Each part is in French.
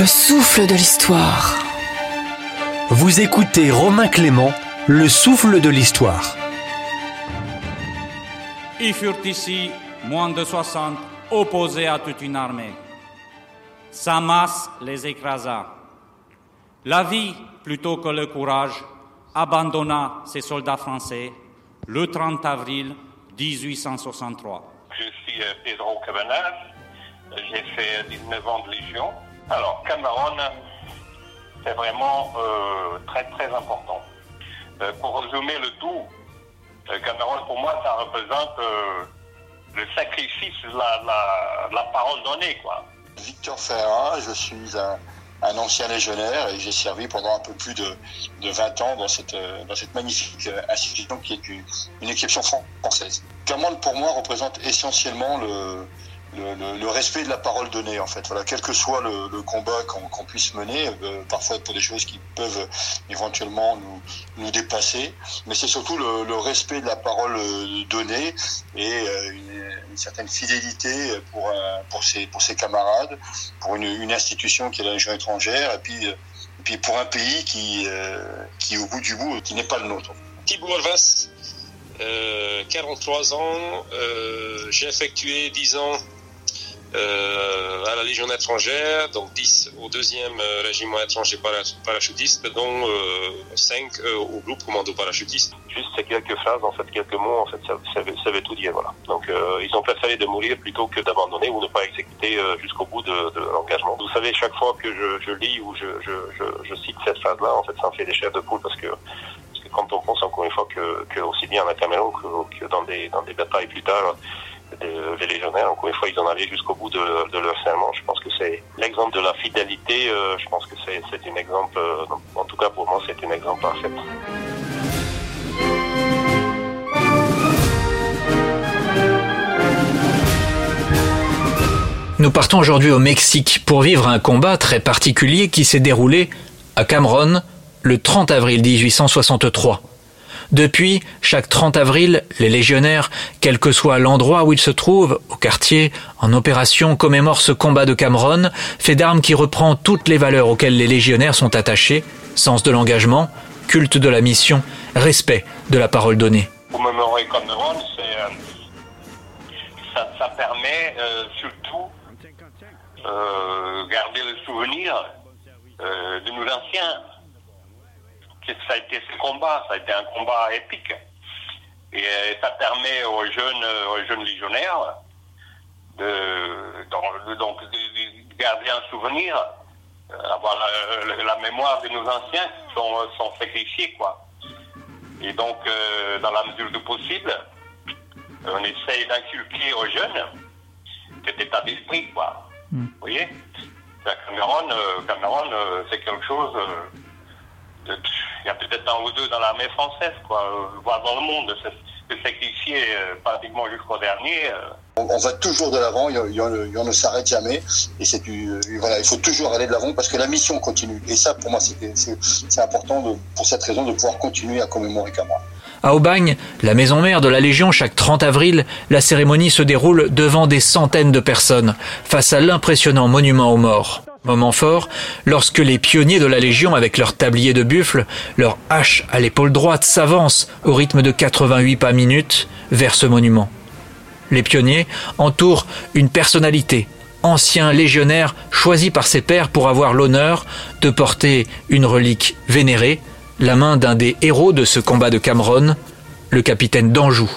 Le souffle de l'histoire. Vous écoutez Romain Clément, Le souffle de l'histoire. Ils furent ici moins de 60 opposés à toute une armée. Sa masse les écrasa. La vie, plutôt que le courage, abandonna ses soldats français le 30 avril 1863. Je suis Pedro Cabanas, j'ai fait 19 ans de Légion. Alors, Cameroun, c'est vraiment euh, très très important. Euh, pour résumer le tout, Cameroun pour moi ça représente le sacrifice, la, la, la parole donnée. Quoi. Victor Ferra, je suis un, un ancien légionnaire et j'ai servi pendant un peu plus de, de 20 ans dans cette, dans cette magnifique institution qui est une, une exception française. Cameroun pour moi représente essentiellement le, le, respect de la parole donnée en fait. Voilà, quel que soit le, combat qu'on puisse mener, euh, parfois pour des choses qui peuvent éventuellement nous, nous dépasser, mais c'est surtout le, respect de la parole euh, donnée et euh, une, certaine fidélité pour pour ses pour ses camarades, pour une, institution qui est la Légion étrangère et puis et puis pour un pays qui qui au bout du bout qui n'est pas le nôtre. Thibault Alvas, 43 ans, j'ai effectué 10 ans à la Légion étrangère, donc 10 au deuxième euh, régiment étranger parachutiste, dont euh, 5 euh, au groupe commando parachutiste. Juste ces quelques phrases, en fait, quelques mots, en fait, ça, ça, ça veut tout dire, voilà. Donc, euh, ils ont préféré de mourir plutôt que d'abandonner ou ne pas exécuter jusqu'au bout de, de l'engagement. Vous savez, chaque fois que je, je lis ou je, je, je, cite cette phrase-là, en fait, ça me fait des chairs de poule parce que quand on pense encore une fois que, que aussi bien à Cameroun que, que dans des dans des batailles plus tard les légionnaires, encore une fois, ils en allaient jusqu'au bout de, leur serment. Je pense que c'est l'exemple de la fidélité. Euh, je pense que c'est un exemple, euh, en tout cas pour moi, c'est un exemple parfait. Nous partons aujourd'hui au Mexique pour vivre un combat très particulier qui s'est déroulé à Cameron le 30 avril 1863. Depuis, chaque 30 avril, les légionnaires, quel que soit l'endroit où ils se trouvent, au quartier, en opération, commémorent ce combat de Cameron, fait d'armes qui reprend toutes les valeurs auxquelles les légionnaires sont attachés, sens de l'engagement, culte de la mission, respect de la parole donnée. Commémorer Cameron, euh, ça, permet euh, surtout euh, garder le souvenir de nos anciens ça a été ce combat, ça a été un combat épique. Et euh, ça permet aux jeunes, aux jeunes légionnaires de, de, donc, de, garder un souvenir, euh, avoir la, la, mémoire de nos anciens qui sont, sont sacrifiés, quoi. Et donc, euh, dans la mesure du possible, on essaye d'inculquer aux jeunes cet état d'esprit, quoi. Mm. Vous voyez? Cameroun, Cameroun c'est quelque chose il y a peut-être un ou deux dans l'armée française, quoi, voire dans le monde, se sacrifier euh, pratiquement jusqu'au dernier. Euh. On, on, va toujours de l'avant, il, il, on ne s'arrête jamais, et c'est voilà, il faut toujours aller de l'avant parce que la mission continue. Et ça, pour moi, c'est important de, pour cette raison de pouvoir continuer à commémorer Camara. À Aubagne, la maison mère de la Légion, chaque 30 avril, la cérémonie se déroule devant des centaines de personnes, face à l'impressionnant monument aux morts. Moment fort, lorsque les pionniers de la Légion, avec leur tablier de buffle, leur hache à l'épaule droite, s'avancent au rythme de 88 pas minutes vers ce monument. Les pionniers entourent une personnalité, ancien légionnaire choisi par ses pairs pour avoir l'honneur de porter une relique vénérée, la main d'un des héros de ce combat de Cameron, le capitaine d'Anjou.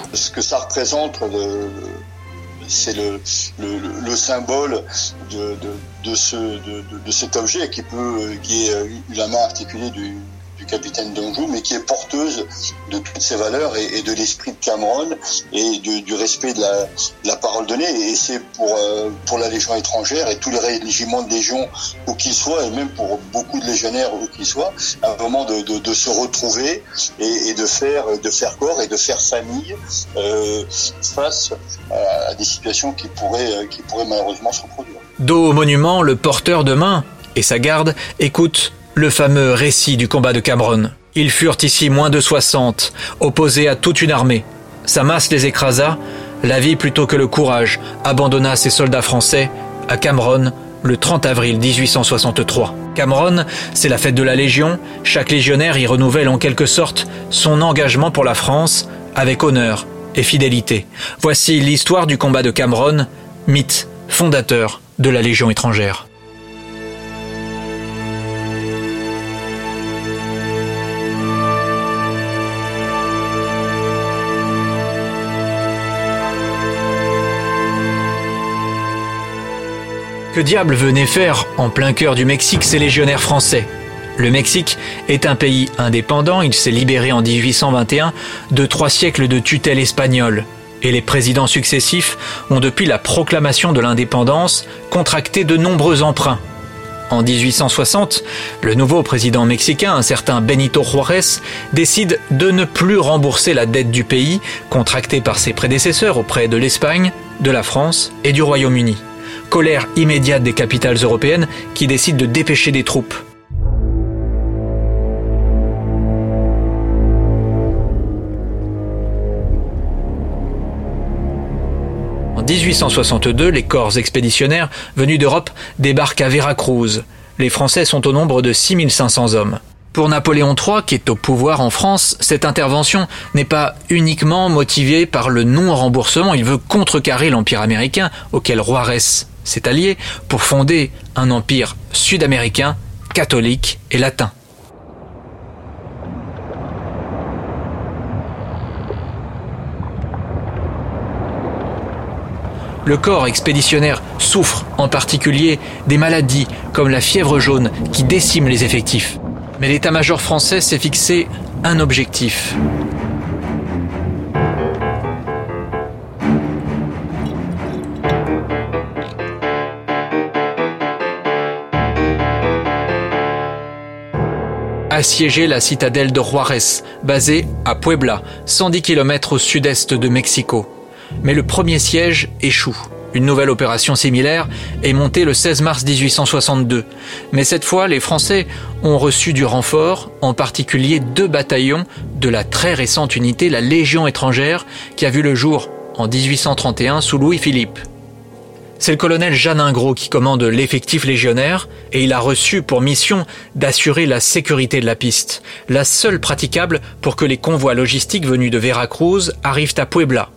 C'est le, le, le, symbole de, de, de, ce, de, de, cet objet qui, peut, qui est la main articulée du, capitaine d'Anjou, mais qui est porteuse de toutes ces valeurs et, de l'esprit de Cameron et du, respect de la, parole donnée. Et c'est pour, euh, pour la Légion étrangère et tous les régiments de Légion, où qu'ils soient, et même pour beaucoup de légionnaires, où qu'ils soient, un moment de, se retrouver et, de, faire, de faire corps et de faire famille euh, face à, des situations qui pourraient, qui pourraient malheureusement se reproduire. Dos au monument, le porteur de main et sa garde écoutent le fameux récit du combat de Cameron. Ils furent ici moins de 60, opposés à toute une armée. Sa masse les écrasa, la vie plutôt que le courage abandonna ses soldats français à Cameron le 30 avril 1863. Cameron, c'est la fête de la Légion. Chaque légionnaire y renouvelle en quelque sorte son engagement pour la France avec honneur et fidélité. Voici l'histoire du combat de Cameron, mythe fondateur de la Légion étrangère. Que diable venaient faire en plein cœur du Mexique ces légionnaires français Le Mexique est un pays indépendant, il s'est libéré en 1821 de trois siècles de tutelle espagnole. Et les présidents successifs ont depuis la proclamation de l'indépendance contracté de nombreux emprunts. En 1860, le nouveau président mexicain, un certain Benito Juárez, décide de ne plus rembourser la dette du pays contractée par ses prédécesseurs auprès de l'Espagne, de la France et du Royaume-Uni colère immédiate des capitales européennes qui décident de dépêcher des troupes. En 1862, les corps expéditionnaires venus d'Europe débarquent à Veracruz. Les Français sont au nombre de 6500 hommes. Pour Napoléon III, qui est au pouvoir en France, cette intervention n'est pas uniquement motivée par le non-remboursement, il veut contrecarrer l'Empire américain auquel Juarez s'est allié pour fonder un empire sud-américain, catholique et latin. Le corps expéditionnaire souffre en particulier des maladies comme la fièvre jaune qui décime les effectifs. Mais l'état-major français s'est fixé un objectif, assiéger la citadelle de Juarez, basée à Puebla, 110 km au sud-est de Mexico. Mais le premier siège échoue. Une nouvelle opération similaire est montée le 16 mars 1862. Mais cette fois, les Français ont reçu du renfort, en particulier deux bataillons de la très récente unité, la Légion étrangère, qui a vu le jour en 1831 sous Louis-Philippe. C'est le colonel Jeanne Ingros qui commande l'effectif légionnaire et il a reçu pour mission d'assurer la sécurité de la piste, la seule praticable pour que les convois logistiques venus de Veracruz arrivent à Puebla.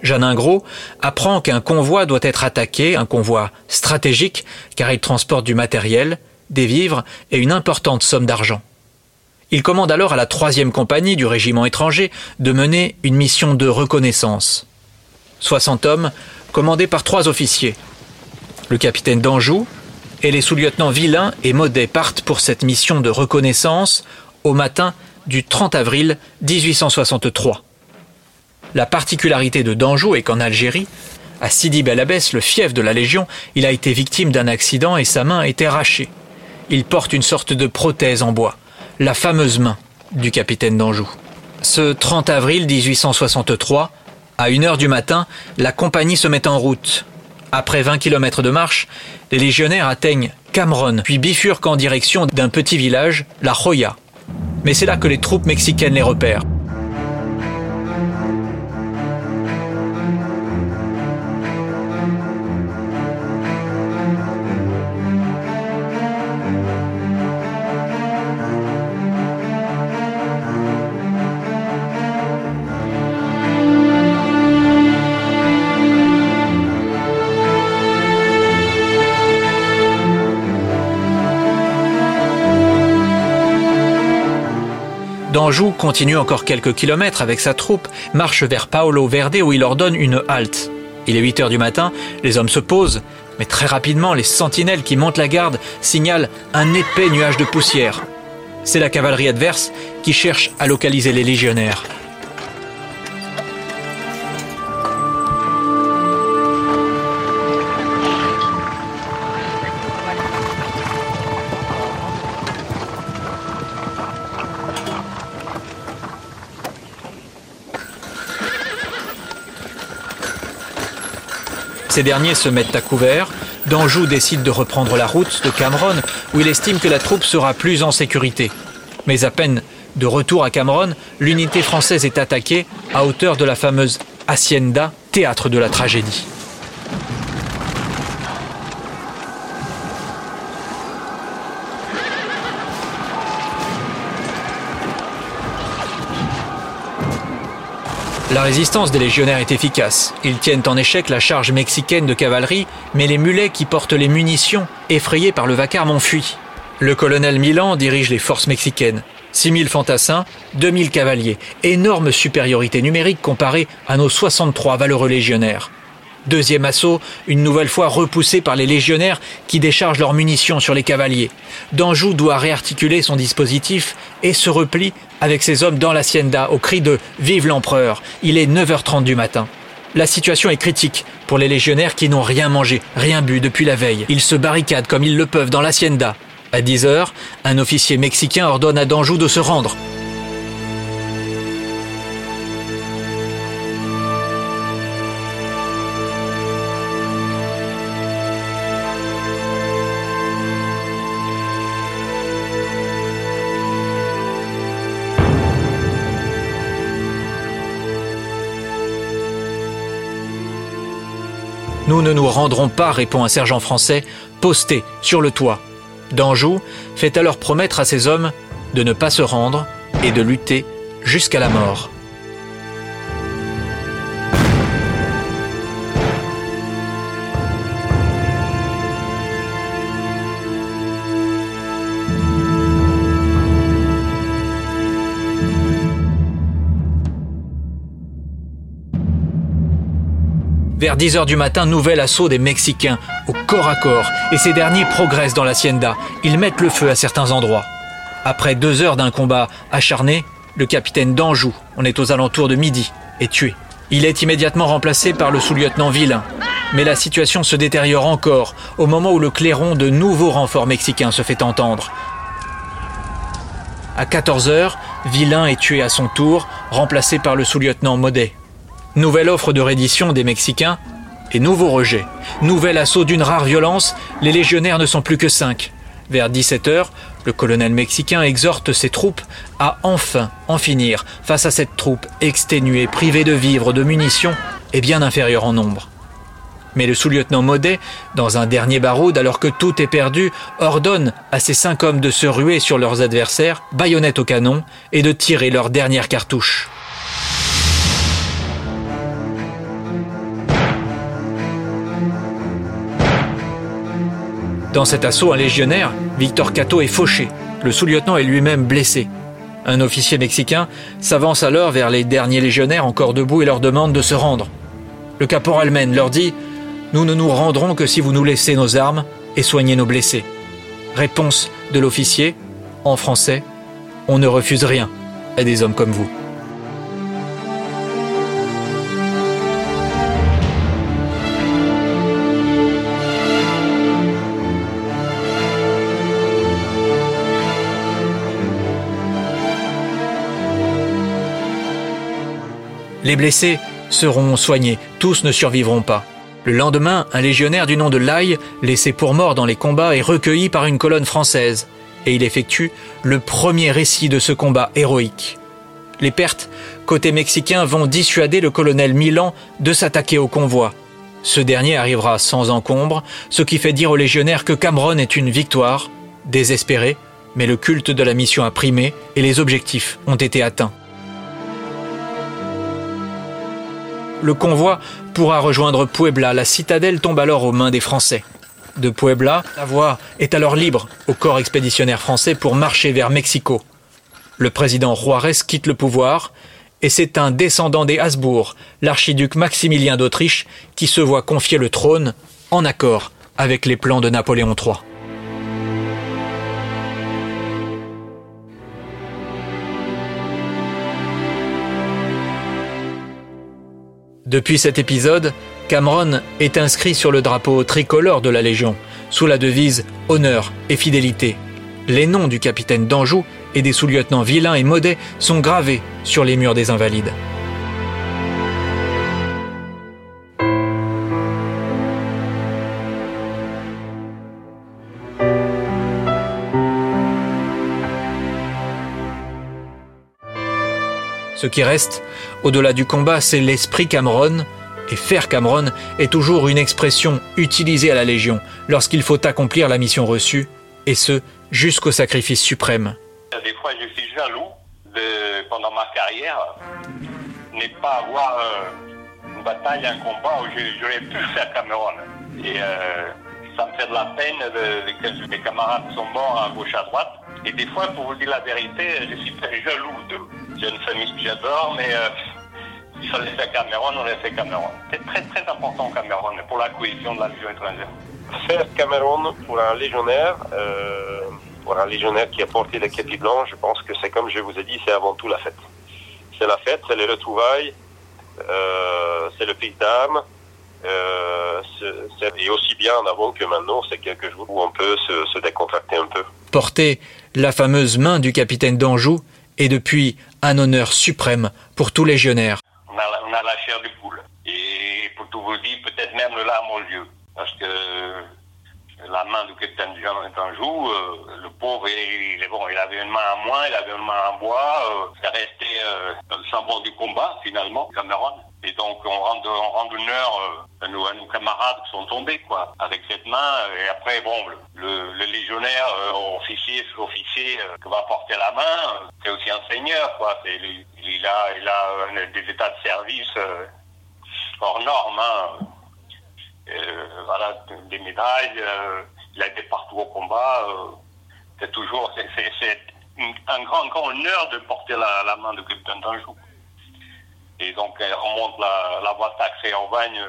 Jeanne Ingros apprend qu'un convoi doit être attaqué, un convoi stratégique, car il transporte du matériel, des vivres et une importante somme d'argent. Il commande alors à la troisième compagnie du régiment étranger de mener une mission de reconnaissance. 60 hommes, commandés par trois officiers, le capitaine d'Anjou et les sous-lieutenants Villain et Modet partent pour cette mission de reconnaissance au matin du 30 avril 1863. La particularité de Danjou est qu'en Algérie, à Sidi Bel Abbès, le fief de la Légion, il a été victime d'un accident et sa main a été arrachée. Il porte une sorte de prothèse en bois, la fameuse main du capitaine d'Anjou. Ce 30 avril 1863, à 1 heure du matin, la compagnie se met en route après 20 km de marche, les légionnaires atteignent Cameron, puis bifurquent en direction d'un petit village, la Joya. Mais c'est là que les troupes mexicaines les repèrent. Danjou continue encore quelques kilomètres avec sa troupe, marche vers Paolo Verde où il ordonne une halte. Il est 8 heures du matin, les hommes se posent, mais très rapidement, les sentinelles qui montent la garde signalent un épais nuage de poussière. C'est la cavalerie adverse qui cherche à localiser les légionnaires. Ces derniers se mettent à couvert. Danjou décide de reprendre la route de Cameron, où il estime que la troupe sera plus en sécurité. Mais à peine de retour à Cameron, l'unité française est attaquée à hauteur de la fameuse Hacienda, théâtre de la tragédie. La résistance des légionnaires est efficace. Ils tiennent en échec la charge mexicaine de cavalerie, mais les mulets qui portent les munitions, effrayés par le vacarme, ont fui. Le colonel Milan dirige les forces mexicaines. 6000 fantassins, 2000 cavaliers. Énorme supériorité numérique comparée à nos 63 valeureux légionnaires. Deuxième assaut, une nouvelle fois repoussé par les légionnaires qui déchargent leurs munitions sur les cavaliers. Danjou doit réarticuler son dispositif et se replie avec ses hommes dans l'hacienda au cri de Vive l'empereur. Il est 9h30 du matin. La situation est critique pour les légionnaires qui n'ont rien mangé, rien bu depuis la veille. Ils se barricadent comme ils le peuvent dans l'hacienda. À 10 h un officier mexicain ordonne à Danjou de se rendre. Nous ne nous rendrons pas, répond un sergent français, posté sur le toit. Danjou fait alors promettre à ses hommes de ne pas se rendre et de lutter jusqu'à la mort. Vers 10 heures du matin, nouvel assaut des Mexicains, au corps à corps, et ces derniers progressent dans l'hacienda. Ils mettent le feu à certains endroits. Après deux heures d'un combat acharné, le capitaine d'Anjou, on est aux alentours de midi, est tué. Il est immédiatement remplacé par le sous-lieutenant Villain. Mais la situation se détériore encore au moment où le clairon de nouveaux renforts mexicains se fait entendre. À 14 heures, Villain est tué à son tour, remplacé par le sous-lieutenant Modet. Nouvelle offre de reddition des Mexicains et nouveau rejet. Nouvel assaut d'une rare violence, les légionnaires ne sont plus que cinq. Vers 17h, le colonel mexicain exhorte ses troupes à enfin en finir face à cette troupe exténuée, privée de vivres, de munitions et bien inférieure en nombre. Mais le sous-lieutenant Modet, dans un dernier baroud, alors que tout est perdu, ordonne à ses cinq hommes de se ruer sur leurs adversaires, baïonnettes au canon, et de tirer leurs dernières cartouches. Dans cet assaut, un légionnaire, Victor Cato, est fauché. Le sous-lieutenant est lui-même blessé. Un officier mexicain s'avance alors vers les derniers légionnaires encore debout et leur demande de se rendre. Le caporal Men leur dit Nous ne nous rendrons que si vous nous laissez nos armes et soignez nos blessés. Réponse de l'officier, en français On ne refuse rien à des hommes comme vous. Les blessés seront soignés, tous ne survivront pas. Le lendemain, un légionnaire du nom de Laille, laissé pour mort dans les combats, est recueilli par une colonne française, et il effectue le premier récit de ce combat héroïque. Les pertes côté mexicain vont dissuader le colonel Milan de s'attaquer au convoi. Ce dernier arrivera sans encombre, ce qui fait dire aux légionnaires que Cameron est une victoire, désespérée, mais le culte de la mission a primé et les objectifs ont été atteints. Le convoi pourra rejoindre Puebla. La citadelle tombe alors aux mains des Français. De Puebla, la voie est alors libre au corps expéditionnaire français pour marcher vers Mexico. Le président Juarez quitte le pouvoir et c'est un descendant des Habsbourg, l'archiduc Maximilien d'Autriche, qui se voit confier le trône en accord avec les plans de Napoléon III. Depuis cet épisode, Cameron est inscrit sur le drapeau tricolore de la Légion, sous la devise Honneur et fidélité. Les noms du capitaine d'Anjou et des sous-lieutenants Villain et Modet sont gravés sur les murs des Invalides. Ce qui reste, au-delà du combat, c'est l'esprit Cameron, et faire Cameron est toujours une expression utilisée à la Légion lorsqu'il faut accomplir la mission reçue, et ce, jusqu'au sacrifice suprême. Des fois, je suis jaloux de, pendant ma carrière. n'est pas avoir euh, une bataille, un combat où j'aurais pu faire Cameroun. Et euh, ça me fait de la peine de, que les camarades sont morts à gauche à droite. Et des fois, pour vous dire la vérité, je suis très jaloux de. J'ai une famille que j'adore, mais euh, il fallait faire Cameroun, on l'a fait Cameroun. C'est très très important Cameroun pour la cohésion de la Légion étrangère. Faire Cameroun pour un légionnaire, euh, pour un légionnaire qui a porté le képi blanc, je pense que c'est comme je vous ai dit, c'est avant tout la fête. C'est la fête, c'est les retrouvailles, euh, c'est le pic d'âme. Euh, et aussi bien en avant que maintenant, c'est quelques jours où on peut se, se décontracter un peu. Porter la fameuse main du capitaine d'Anjou est depuis un honneur suprême pour tout légionnaire. On a, on a la chair du poule. Et pour tout vous dire, peut-être même le larme aux yeux. Parce que la main du capitaine d'Anjou, euh, le pauvre, il, bon, il avait une main à moins, il avait une main en bois, euh, ça restait euh, le symbole du combat finalement, Cameroun. Et donc on rend, on rend honneur euh, à, nos, à nos camarades qui sont tombés quoi, avec cette main. Et après bon, le, le légionnaire euh, officier, officier qui va porter la main, c'est aussi un seigneur quoi. Il, il a, il a des états de service hors normes. Hein. Voilà, des médailles. il a été partout au combat. c'est toujours, c'est, un grand, grand honneur de porter la, main de capitaine d'Anjou. Et donc, elle remonte la, la voie sacrée en bagne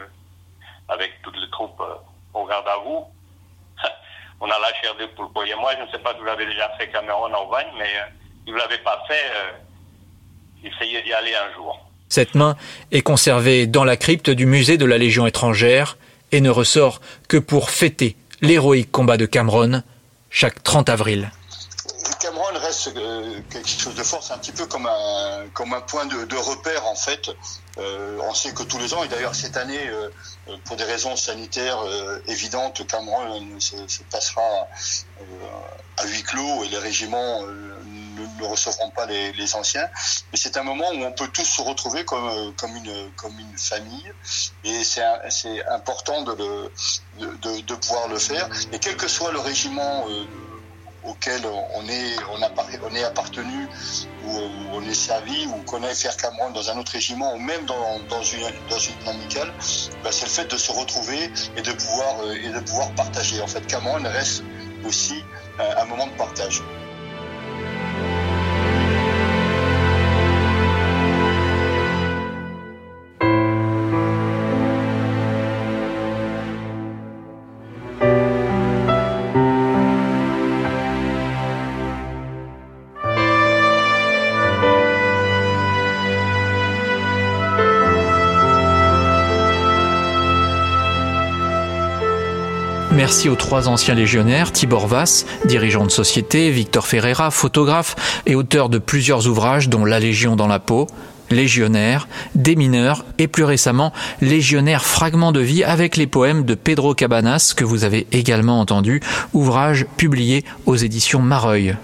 avec toutes les troupes euh, au garde à vous. On a la chair de poule. Et moi, je ne sais pas si vous l'avez déjà fait Cameroun en bagne, mais euh, si vous ne l'avez pas fait, euh, essayez d'y aller un jour. Cette main est conservée dans la crypte du musée de la Légion étrangère et ne ressort que pour fêter l'héroïque combat de Cameroun chaque 30 avril. Cameroun reste euh, quelque chose de fort, un petit peu comme un, comme un point de, repère en fait. Euh, on sait que tous les ans, et d'ailleurs cette année, euh, pour des raisons sanitaires évidentes, Cameroun se, se passera à huis clos et les régiments ne, ne, recevront pas les, anciens. Mais c'est un moment où on peut tous se retrouver comme, comme, une, comme une famille et c'est important de, de, de, pouvoir le faire. Et quel que soit le régiment auquel on est, on, a, on est appartenu ou, ou, on est servi ou qu'on aille faire Cameroun dans un autre régiment ou même dans, dans, une, dans une amicale, ben c'est le fait de se retrouver et de pouvoir, euh, et de pouvoir partager. En fait, Cameroun reste aussi euh, un moment de partage. Merci aux trois anciens légionnaires, Tibor Vass, dirigeant de société, Victor Ferreira, photographe et auteur de plusieurs ouvrages dont La Légion dans la peau, Légionnaire, Des mineurs et plus récemment Légionnaire fragment de vie avec les poèmes de Pedro Cabanas que vous avez également entendu, ouvrage publié aux éditions Mareuil.